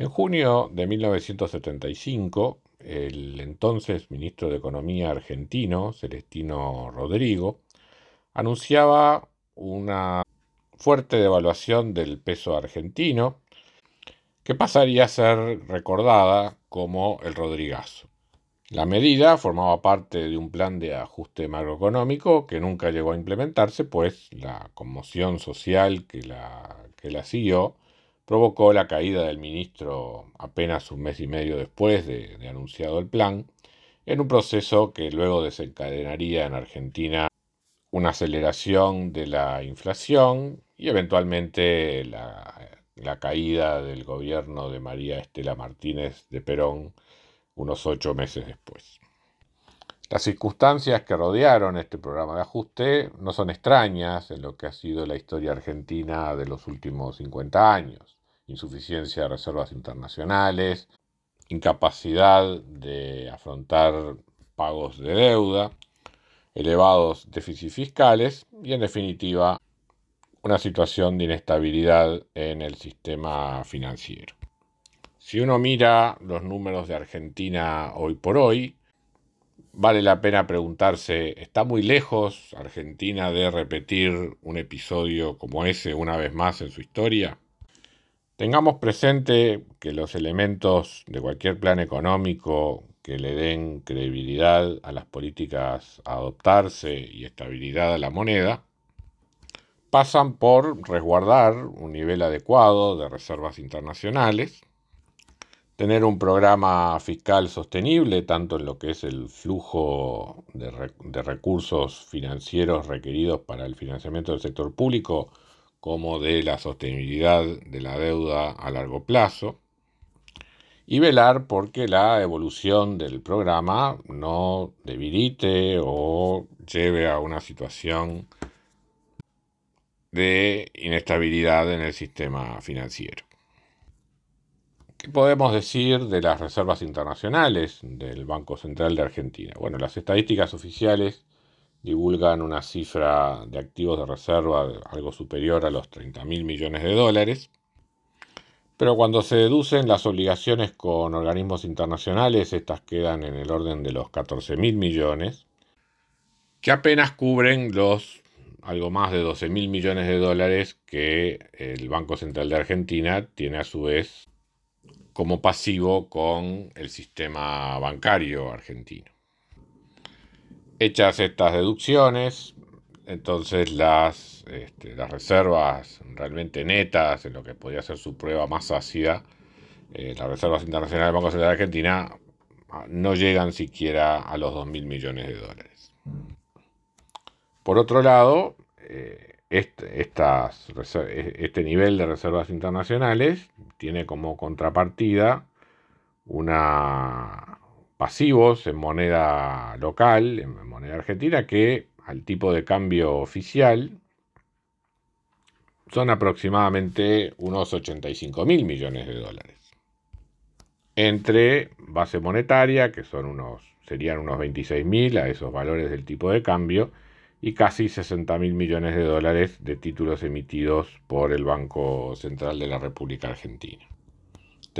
En junio de 1975, el entonces ministro de Economía argentino, Celestino Rodrigo, anunciaba una fuerte devaluación del peso argentino que pasaría a ser recordada como el Rodrigazo. La medida formaba parte de un plan de ajuste macroeconómico que nunca llegó a implementarse, pues la conmoción social que la, que la siguió provocó la caída del ministro apenas un mes y medio después de, anunciado el plan, en un proceso que luego desencadenaría en Argentina una aceleración de la inflación y eventualmente la, la caída del gobierno de María Estela Martínez de Perón unos ocho meses después. Las circunstancias que rodearon este programa de ajuste no son extrañas en lo que ha sido la historia argentina de los últimos 50 años insuficiencia de reservas internacionales, incapacidad de afrontar pagos de deuda, elevados déficits fiscales y en definitiva una situación de inestabilidad en el sistema financiero. Si uno mira los números de Argentina hoy por hoy, vale la pena preguntarse, ¿está muy lejos Argentina de repetir un episodio como ese una vez más en su historia? Tengamos presente que los elementos de cualquier plan económico que le den credibilidad a las políticas a adoptarse y estabilidad a la moneda pasan por resguardar un nivel adecuado de reservas internacionales, tener un programa fiscal sostenible, tanto en lo que es el flujo de, recursos financieros requeridos para el financiamiento del sector público, como de la sostenibilidad de la deuda a largo plazo y velar porque la evolución del programa no debilite o lleve a una situación de inestabilidad en el sistema financiero. ¿Qué podemos decir de las reservas internacionales del Banco Central de Argentina? Bueno, las estadísticas oficiales divulgan una cifra de activos de reserva algo superior a los 30 mil millones de dólares. Pero cuando se deducen las obligaciones con organismos internacionales, estas quedan en el orden de los 14 mil millones, que apenas cubren los algo más de 12 mil millones de dólares que el Banco Central de Argentina tiene a su vez como pasivo con el sistema bancario argentino. Hechas estas deducciones, entonces las, este, las reservas realmente netas, en lo que podría ser su prueba más ácida, eh, las reservas internacionales del Banco Central de Argentina ah, no llegan siquiera a los 2.000 millones de dólares. Por otro lado, este, este nivel de reservas internacionales tiene como contrapartida una, pasivos en moneda local, en moneda argentina, que al tipo de cambio oficial son aproximadamente unos 85 mil millones de dólares. Entre base monetaria, que son unos, serían unos 26 mil a esos valores del tipo de cambio, y casi 60 mil millones de dólares de títulos emitidos por el Banco Central de la República Argentina.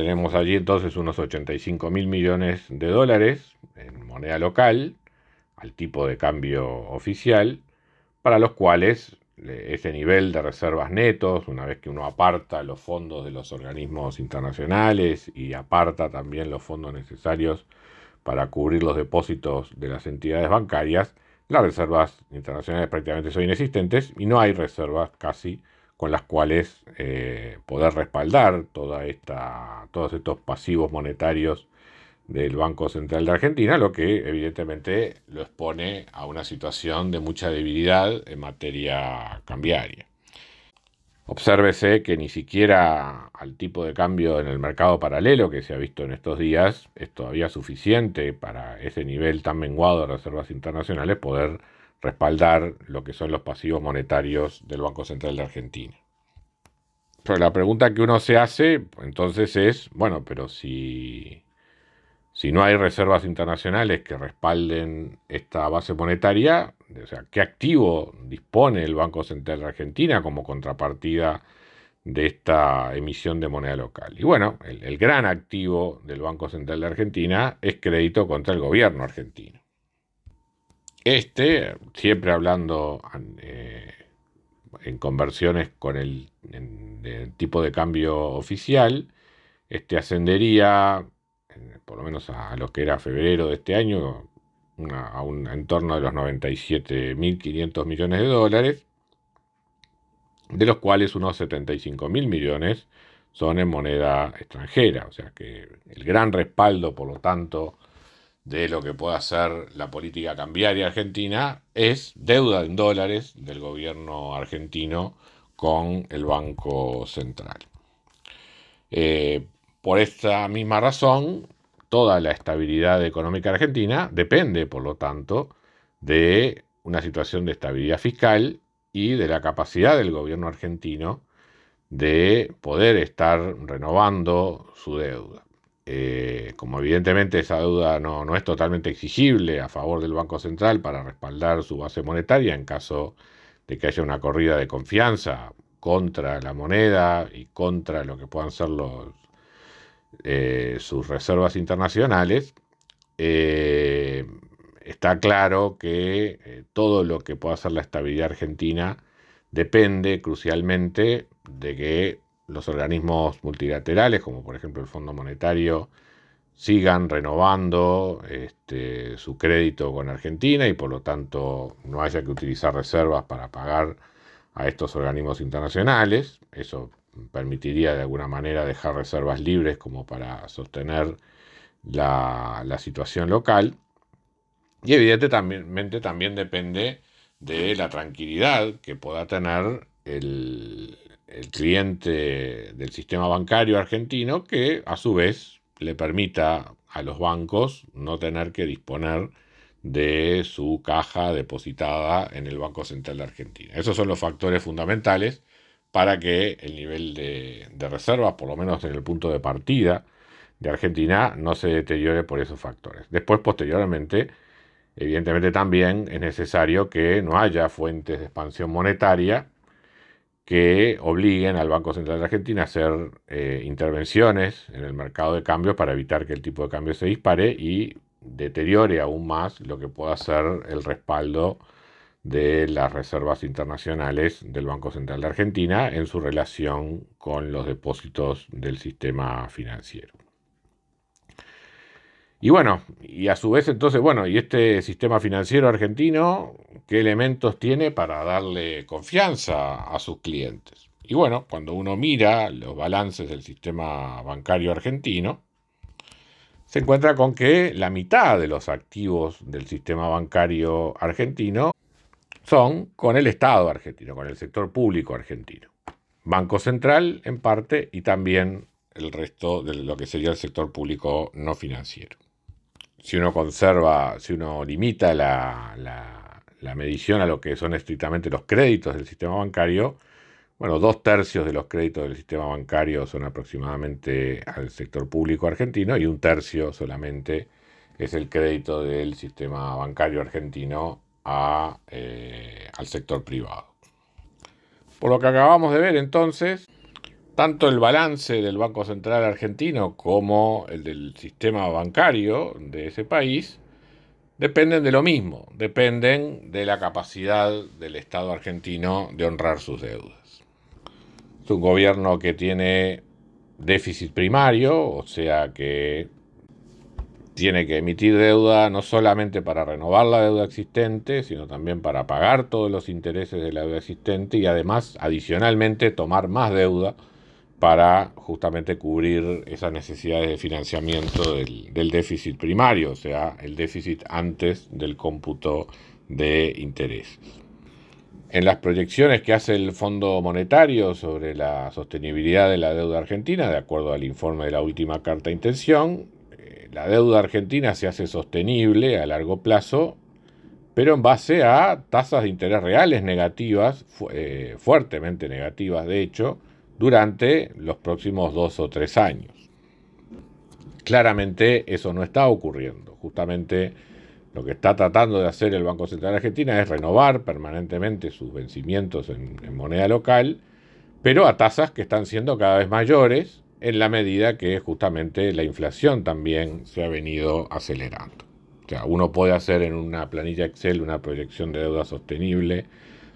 Tenemos allí entonces unos 85 mil millones de dólares en moneda local, al tipo de cambio oficial, para los cuales ese nivel de reservas netos, una vez que uno aparta los fondos de los organismos internacionales y aparta también los fondos necesarios para cubrir los depósitos de las entidades bancarias, las reservas internacionales prácticamente son inexistentes y no hay reservas casi con las cuales eh, poder respaldar toda esta, todos estos pasivos monetarios del Banco Central de Argentina, lo que evidentemente lo expone a una situación de mucha debilidad en materia cambiaria. Obsérvese que ni siquiera al tipo de cambio en el mercado paralelo que se ha visto en estos días es todavía suficiente para ese nivel tan menguado de reservas internacionales poder respaldar lo que son los pasivos monetarios del Banco Central de Argentina. Pero la pregunta que uno se hace entonces es, bueno, pero si, si no hay reservas internacionales que respalden esta base monetaria, o sea, ¿qué activo dispone el Banco Central de Argentina como contrapartida de esta emisión de moneda local? Y bueno, el, gran activo del Banco Central de Argentina es crédito contra el gobierno argentino. Este, siempre hablando eh, en conversiones con el, tipo de cambio oficial, este ascendería, por lo menos a lo que era febrero de este año, a un entorno de los 97.500 millones de dólares, de los cuales unos 75.000 millones son en moneda extranjera. O sea que el gran respaldo, por lo tanto, de lo que pueda hacer la política cambiaria argentina es deuda en dólares del gobierno argentino con el Banco Central. Eh, por esta misma razón, toda la estabilidad económica argentina depende, por lo tanto, de una situación de estabilidad fiscal y de la capacidad del gobierno argentino de poder estar renovando su deuda. Eh, como evidentemente esa deuda no, no, es totalmente exigible a favor del Banco Central para respaldar su base monetaria en caso de que haya una corrida de confianza contra la moneda y contra lo que puedan ser los, eh, sus reservas internacionales, eh, está claro que todo lo que pueda hacer la estabilidad argentina depende crucialmente de que los organismos multilaterales, como por ejemplo el Fondo Monetario, sigan renovando este, su crédito con Argentina y por lo tanto no haya que utilizar reservas para pagar a estos organismos internacionales. Eso permitiría de alguna manera dejar reservas libres como para sostener la, situación local. Y evidentemente también, depende de la tranquilidad que pueda tener el, el cliente del sistema bancario argentino que a su vez le permita a los bancos no tener que disponer de su caja depositada en el Banco Central de Argentina. Esos son los factores fundamentales para que el nivel de, reservas, por lo menos en el punto de partida de Argentina, no se deteriore por esos factores. Después, posteriormente, evidentemente también es necesario que no haya fuentes de expansión monetaria que obliguen al Banco Central de Argentina a hacer eh, intervenciones en el mercado de cambios para evitar que el tipo de cambio se dispare y deteriore aún más lo que pueda ser el respaldo de las reservas internacionales del Banco Central de Argentina en su relación con los depósitos del sistema financiero. Y bueno, y a su vez entonces, bueno, ¿y este sistema financiero argentino qué elementos tiene para darle confianza a sus clientes? Y bueno, cuando uno mira los balances del sistema bancario argentino, se encuentra con que la mitad de los activos del sistema bancario argentino son con el Estado argentino, con el sector público argentino. Banco Central en parte y también el resto de lo que sería el sector público no financiero. Si uno conserva, si uno limita la, la, medición a lo que son estrictamente los créditos del sistema bancario, bueno, dos tercios de los créditos del sistema bancario son aproximadamente al sector público argentino y un tercio solamente es el crédito del sistema bancario argentino eh, al sector privado. Por lo que acabamos de ver entonces, tanto el balance del Banco Central argentino como el del sistema bancario de ese país dependen de lo mismo, dependen de la capacidad del Estado argentino de honrar sus deudas. Es un gobierno que tiene déficit primario, o sea que tiene que emitir deuda no solamente para renovar la deuda existente, sino también para pagar todos los intereses de la deuda existente y además adicionalmente tomar más deuda para justamente cubrir esas necesidades de financiamiento del, déficit primario, o sea, el déficit antes del cómputo de intereses. En las proyecciones que hace el Fondo Monetario sobre la sostenibilidad de la deuda argentina, de acuerdo al informe de la última carta de intención, eh, la deuda argentina se hace sostenible a largo plazo, pero en base a tasas de interés reales negativas, eh, fuertemente negativas de hecho, durante los próximos dos o tres años. Claramente eso no está ocurriendo. Justamente lo que está tratando de hacer el Banco Central Argentina es renovar permanentemente sus vencimientos en, moneda local, pero a tasas que están siendo cada vez mayores en la medida que justamente la inflación también se ha venido acelerando. O sea, uno puede hacer en una planilla Excel una proyección de deuda sostenible,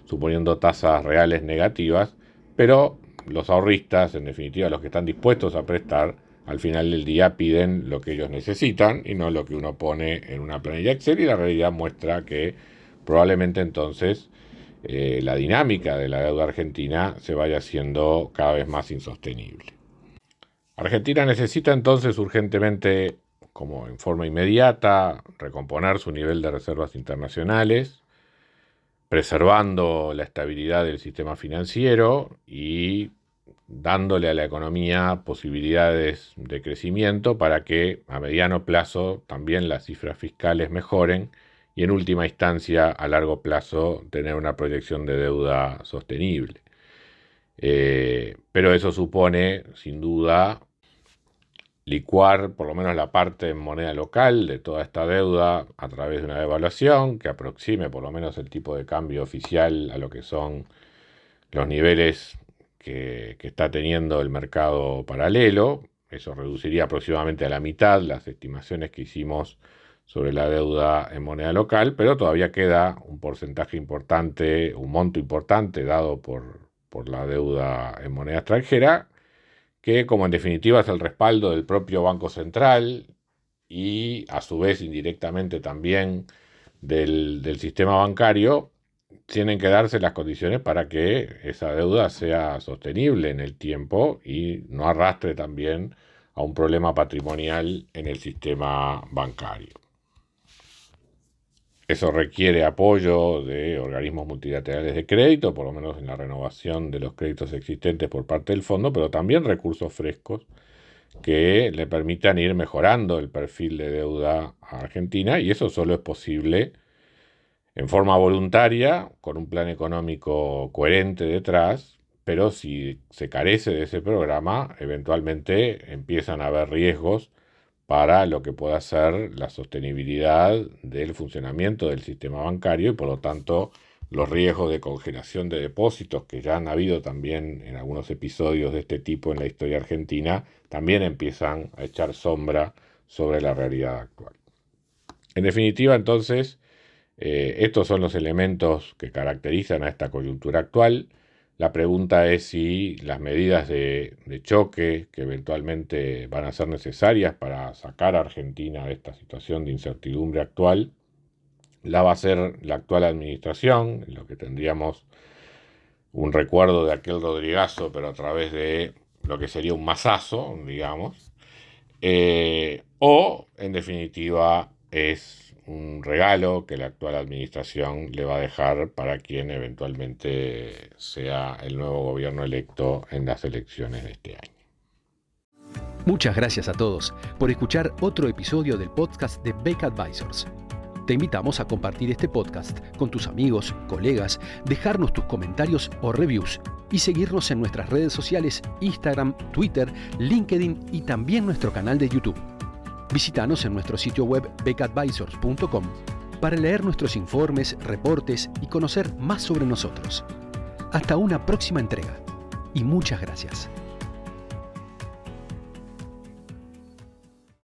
suponiendo tasas reales negativas, pero los ahorristas, en definitiva los que están dispuestos a prestar, al final del día piden lo que ellos necesitan y no lo que uno pone en una planilla Excel y la realidad muestra que probablemente entonces eh, la dinámica de la deuda argentina se vaya haciendo cada vez más insostenible. Argentina necesita entonces urgentemente, como en forma inmediata, recomponer su nivel de reservas internacionales, preservando la estabilidad del sistema financiero y dándole a la economía posibilidades de crecimiento para que a mediano plazo también las cifras fiscales mejoren y en última instancia a largo plazo tener una proyección de deuda sostenible. Eh, pero eso supone sin duda licuar por lo menos la parte en moneda local de toda esta deuda a través de una devaluación que aproxime por lo menos el tipo de cambio oficial a lo que son los niveles que, está teniendo el mercado paralelo. Eso reduciría aproximadamente a la mitad las estimaciones que hicimos sobre la deuda en moneda local, pero todavía queda un porcentaje importante, un monto importante dado por, por la deuda en moneda extranjera, que como en definitiva es el respaldo del propio Banco Central y a su vez indirectamente también del, del sistema bancario, tienen que darse las condiciones para que esa deuda sea sostenible en el tiempo y no arrastre también a un problema patrimonial en el sistema bancario. Eso requiere apoyo de organismos multilaterales de crédito, por lo menos en la renovación de los créditos existentes por parte del fondo, pero también recursos frescos que le permitan ir mejorando el perfil de deuda a Argentina y eso solo es posible en forma voluntaria, con un plan económico coherente detrás, pero si se carece de ese programa, eventualmente empiezan a haber riesgos para lo que pueda ser la sostenibilidad del funcionamiento del sistema bancario y por lo tanto los riesgos de congelación de depósitos que ya han habido también en algunos episodios de este tipo en la historia argentina, también empiezan a echar sombra sobre la realidad actual. En definitiva, entonces, eh, estos son los elementos que caracterizan a esta coyuntura actual. La pregunta es si las medidas de, choque que eventualmente van a ser necesarias para sacar a Argentina de esta situación de incertidumbre actual, la va a hacer la actual administración, en lo que tendríamos un recuerdo de aquel Rodrigazo, pero a través de lo que sería un masazo, digamos, eh, o en definitiva es un regalo que la actual administración le va a dejar para quien eventualmente sea el nuevo gobierno electo en las elecciones de este año. Muchas gracias a todos por escuchar otro episodio del podcast de Beck Advisors. Te invitamos a compartir este podcast con tus amigos, colegas, dejarnos tus comentarios o reviews y seguirnos en nuestras redes sociales Instagram, Twitter, LinkedIn y también nuestro canal de YouTube. Visítanos en nuestro sitio web becadvisors.com para leer nuestros informes, reportes y conocer más sobre nosotros. Hasta una próxima entrega y muchas gracias.